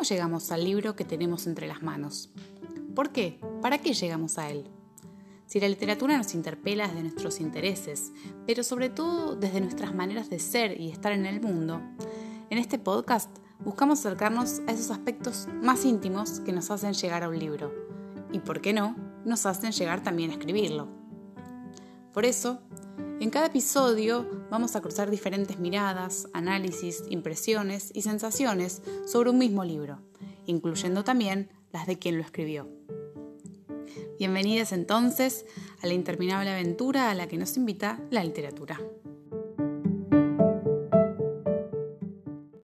¿cómo llegamos al libro que tenemos entre las manos? ¿Por qué? ¿Para qué llegamos a él? Si la literatura nos interpela desde nuestros intereses, pero sobre todo desde nuestras maneras de ser y estar en el mundo, en este podcast buscamos acercarnos a esos aspectos más íntimos que nos hacen llegar a un libro y, por qué no, nos hacen llegar también a escribirlo. Por eso, en cada episodio vamos a cruzar diferentes miradas, análisis, impresiones y sensaciones sobre un mismo libro, incluyendo también las de quien lo escribió. Bienvenidas entonces a la interminable aventura a la que nos invita la literatura.